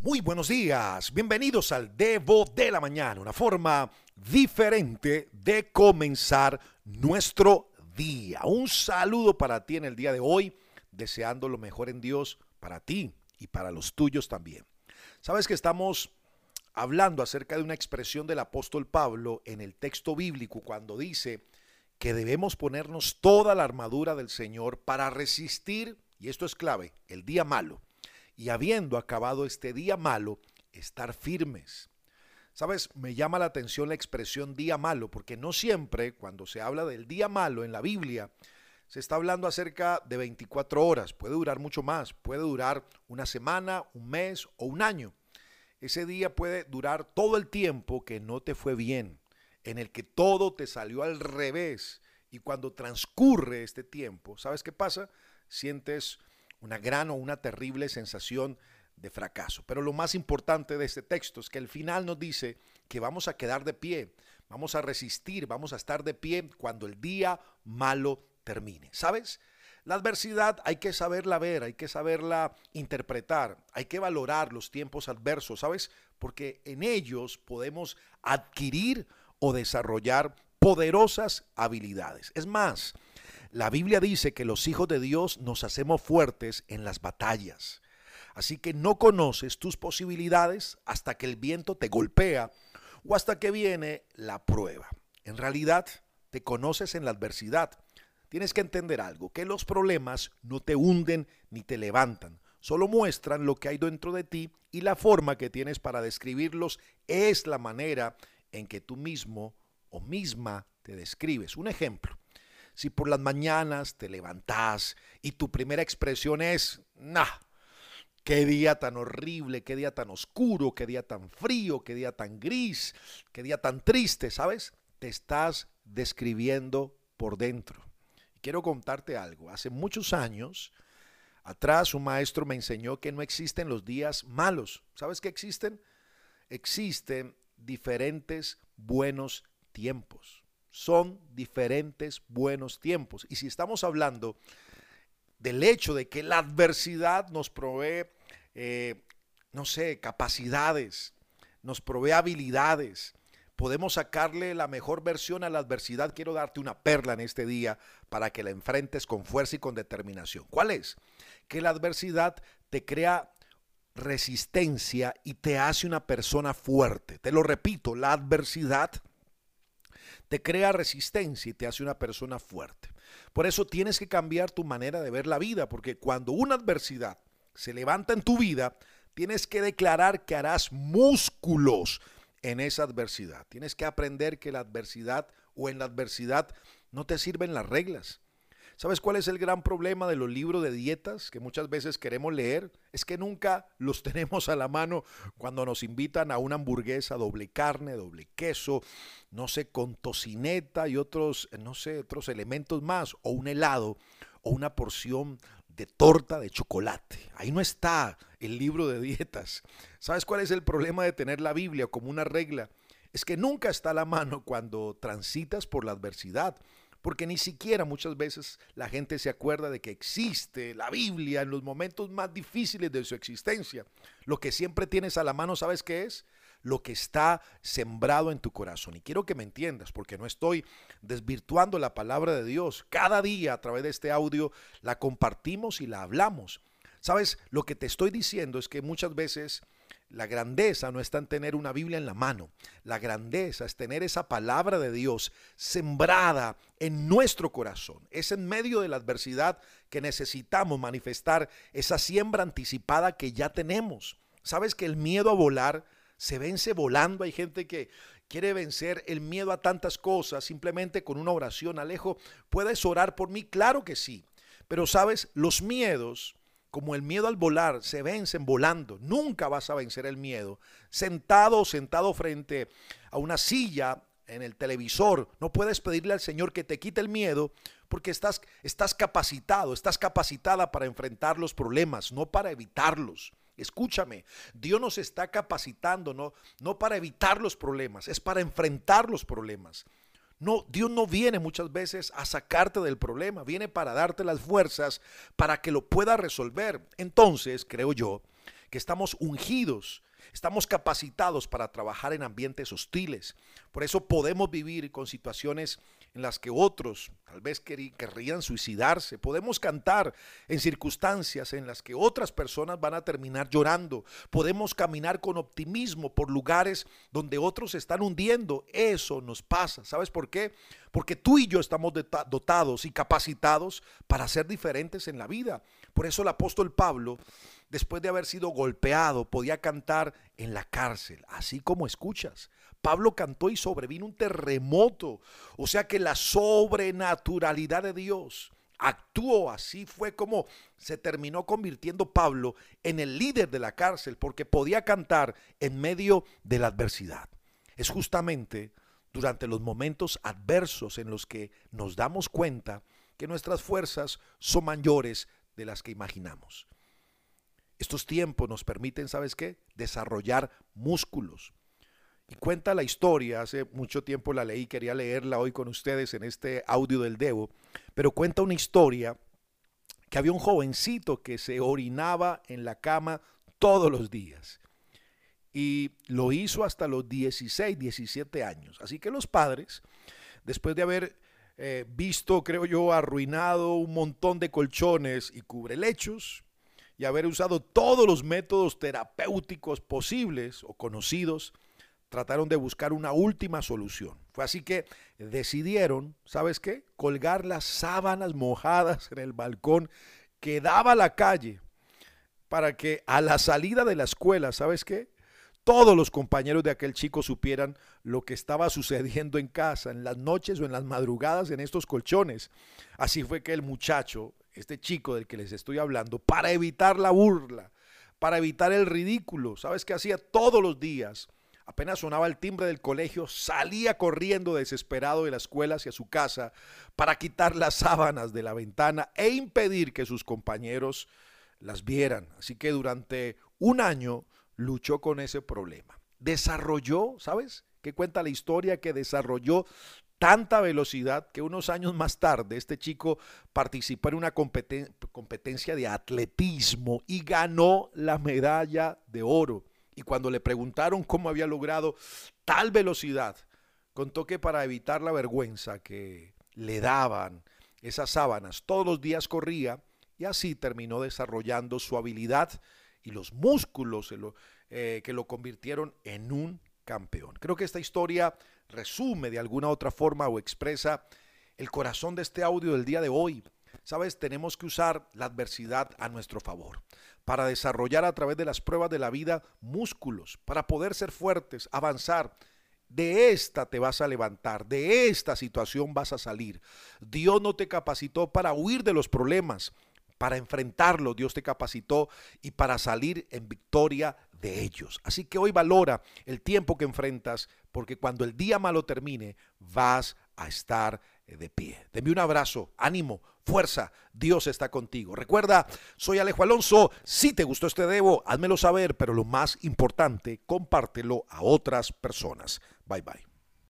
Muy buenos días, bienvenidos al Devo de la Mañana, una forma diferente de comenzar nuestro día. Un saludo para ti en el día de hoy, deseando lo mejor en Dios para ti y para los tuyos también. Sabes que estamos hablando acerca de una expresión del apóstol Pablo en el texto bíblico cuando dice que debemos ponernos toda la armadura del Señor para resistir, y esto es clave, el día malo y habiendo acabado este día malo, estar firmes. Sabes, me llama la atención la expresión día malo, porque no siempre cuando se habla del día malo en la Biblia, se está hablando acerca de 24 horas, puede durar mucho más, puede durar una semana, un mes o un año. Ese día puede durar todo el tiempo que no te fue bien, en el que todo te salió al revés. Y cuando transcurre este tiempo, ¿sabes qué pasa? Sientes una gran o una terrible sensación de fracaso. Pero lo más importante de este texto es que el final nos dice que vamos a quedar de pie, vamos a resistir, vamos a estar de pie cuando el día malo termine. ¿Sabes? La adversidad hay que saberla ver, hay que saberla interpretar, hay que valorar los tiempos adversos, ¿sabes? Porque en ellos podemos adquirir o desarrollar poderosas habilidades. Es más, la Biblia dice que los hijos de Dios nos hacemos fuertes en las batallas. Así que no conoces tus posibilidades hasta que el viento te golpea o hasta que viene la prueba. En realidad, te conoces en la adversidad. Tienes que entender algo, que los problemas no te hunden ni te levantan, solo muestran lo que hay dentro de ti y la forma que tienes para describirlos es la manera en que tú mismo o misma te describes. Un ejemplo, si por las mañanas te levantás y tu primera expresión es, nah, qué día tan horrible, qué día tan oscuro, qué día tan frío, qué día tan gris, qué día tan triste, ¿sabes? Te estás describiendo por dentro. Quiero contarte algo. Hace muchos años atrás un maestro me enseñó que no existen los días malos. ¿Sabes qué existen? Existen diferentes buenos tiempos son diferentes buenos tiempos. Y si estamos hablando del hecho de que la adversidad nos provee, eh, no sé, capacidades, nos provee habilidades, podemos sacarle la mejor versión a la adversidad, quiero darte una perla en este día para que la enfrentes con fuerza y con determinación. ¿Cuál es? Que la adversidad te crea resistencia y te hace una persona fuerte. Te lo repito, la adversidad te crea resistencia y te hace una persona fuerte. Por eso tienes que cambiar tu manera de ver la vida, porque cuando una adversidad se levanta en tu vida, tienes que declarar que harás músculos en esa adversidad. Tienes que aprender que la adversidad o en la adversidad no te sirven las reglas. ¿Sabes cuál es el gran problema de los libros de dietas que muchas veces queremos leer? Es que nunca los tenemos a la mano cuando nos invitan a una hamburguesa doble carne, doble queso, no sé, con tocineta y otros, no sé, otros elementos más, o un helado, o una porción de torta de chocolate. Ahí no está el libro de dietas. ¿Sabes cuál es el problema de tener la Biblia como una regla? Es que nunca está a la mano cuando transitas por la adversidad porque ni siquiera muchas veces la gente se acuerda de que existe la Biblia en los momentos más difíciles de su existencia. Lo que siempre tienes a la mano, ¿sabes qué es? Lo que está sembrado en tu corazón. Y quiero que me entiendas, porque no estoy desvirtuando la palabra de Dios. Cada día a través de este audio la compartimos y la hablamos. ¿Sabes? Lo que te estoy diciendo es que muchas veces la grandeza no está en tener una Biblia en la mano. La grandeza es tener esa palabra de Dios sembrada en nuestro corazón. Es en medio de la adversidad que necesitamos manifestar esa siembra anticipada que ya tenemos. ¿Sabes que el miedo a volar se vence volando? Hay gente que quiere vencer el miedo a tantas cosas simplemente con una oración. Alejo, ¿puedes orar por mí? Claro que sí. Pero sabes, los miedos como el miedo al volar, se vencen volando. Nunca vas a vencer el miedo. Sentado sentado frente a una silla en el televisor, no puedes pedirle al Señor que te quite el miedo porque estás, estás capacitado, estás capacitada para enfrentar los problemas, no para evitarlos. Escúchame, Dios nos está capacitando, no, no para evitar los problemas, es para enfrentar los problemas. No, Dios no viene muchas veces a sacarte del problema, viene para darte las fuerzas para que lo pueda resolver. Entonces, creo yo, que estamos ungidos Estamos capacitados para trabajar en ambientes hostiles. Por eso podemos vivir con situaciones en las que otros tal vez querrían suicidarse. Podemos cantar en circunstancias en las que otras personas van a terminar llorando. Podemos caminar con optimismo por lugares donde otros se están hundiendo. Eso nos pasa. ¿Sabes por qué? Porque tú y yo estamos dotados y capacitados para ser diferentes en la vida. Por eso el apóstol Pablo después de haber sido golpeado, podía cantar en la cárcel, así como escuchas. Pablo cantó y sobrevino un terremoto, o sea que la sobrenaturalidad de Dios actuó, así fue como se terminó convirtiendo Pablo en el líder de la cárcel, porque podía cantar en medio de la adversidad. Es justamente durante los momentos adversos en los que nos damos cuenta que nuestras fuerzas son mayores de las que imaginamos. Estos tiempos nos permiten, ¿sabes qué? Desarrollar músculos. Y cuenta la historia, hace mucho tiempo la leí, quería leerla hoy con ustedes en este audio del Devo, pero cuenta una historia que había un jovencito que se orinaba en la cama todos los días. Y lo hizo hasta los 16, 17 años. Así que los padres, después de haber eh, visto, creo yo, arruinado un montón de colchones y cubrelechos, y haber usado todos los métodos terapéuticos posibles o conocidos, trataron de buscar una última solución. Fue así que decidieron, ¿sabes qué? Colgar las sábanas mojadas en el balcón que daba a la calle para que a la salida de la escuela, ¿sabes qué? Todos los compañeros de aquel chico supieran lo que estaba sucediendo en casa, en las noches o en las madrugadas en estos colchones. Así fue que el muchacho este chico del que les estoy hablando, para evitar la burla, para evitar el ridículo. ¿Sabes qué hacía todos los días? Apenas sonaba el timbre del colegio, salía corriendo desesperado de la escuela hacia su casa para quitar las sábanas de la ventana e impedir que sus compañeros las vieran. Así que durante un año luchó con ese problema. Desarrolló, ¿sabes? ¿Qué cuenta la historia? Que desarrolló tanta velocidad que unos años más tarde este chico participó en una competencia de atletismo y ganó la medalla de oro. Y cuando le preguntaron cómo había logrado tal velocidad, contó que para evitar la vergüenza que le daban esas sábanas, todos los días corría y así terminó desarrollando su habilidad y los músculos eh, que lo convirtieron en un campeón. Creo que esta historia resume de alguna otra forma o expresa el corazón de este audio del día de hoy. Sabes, tenemos que usar la adversidad a nuestro favor para desarrollar a través de las pruebas de la vida músculos, para poder ser fuertes, avanzar. De esta te vas a levantar, de esta situación vas a salir. Dios no te capacitó para huir de los problemas, para enfrentarlos. Dios te capacitó y para salir en victoria de ellos. Así que hoy valora el tiempo que enfrentas, porque cuando el día malo termine, vas a estar de pie. Deme un abrazo, ánimo, fuerza, Dios está contigo. Recuerda, soy Alejo Alonso, si te gustó este debo, házmelo saber, pero lo más importante, compártelo a otras personas. Bye bye.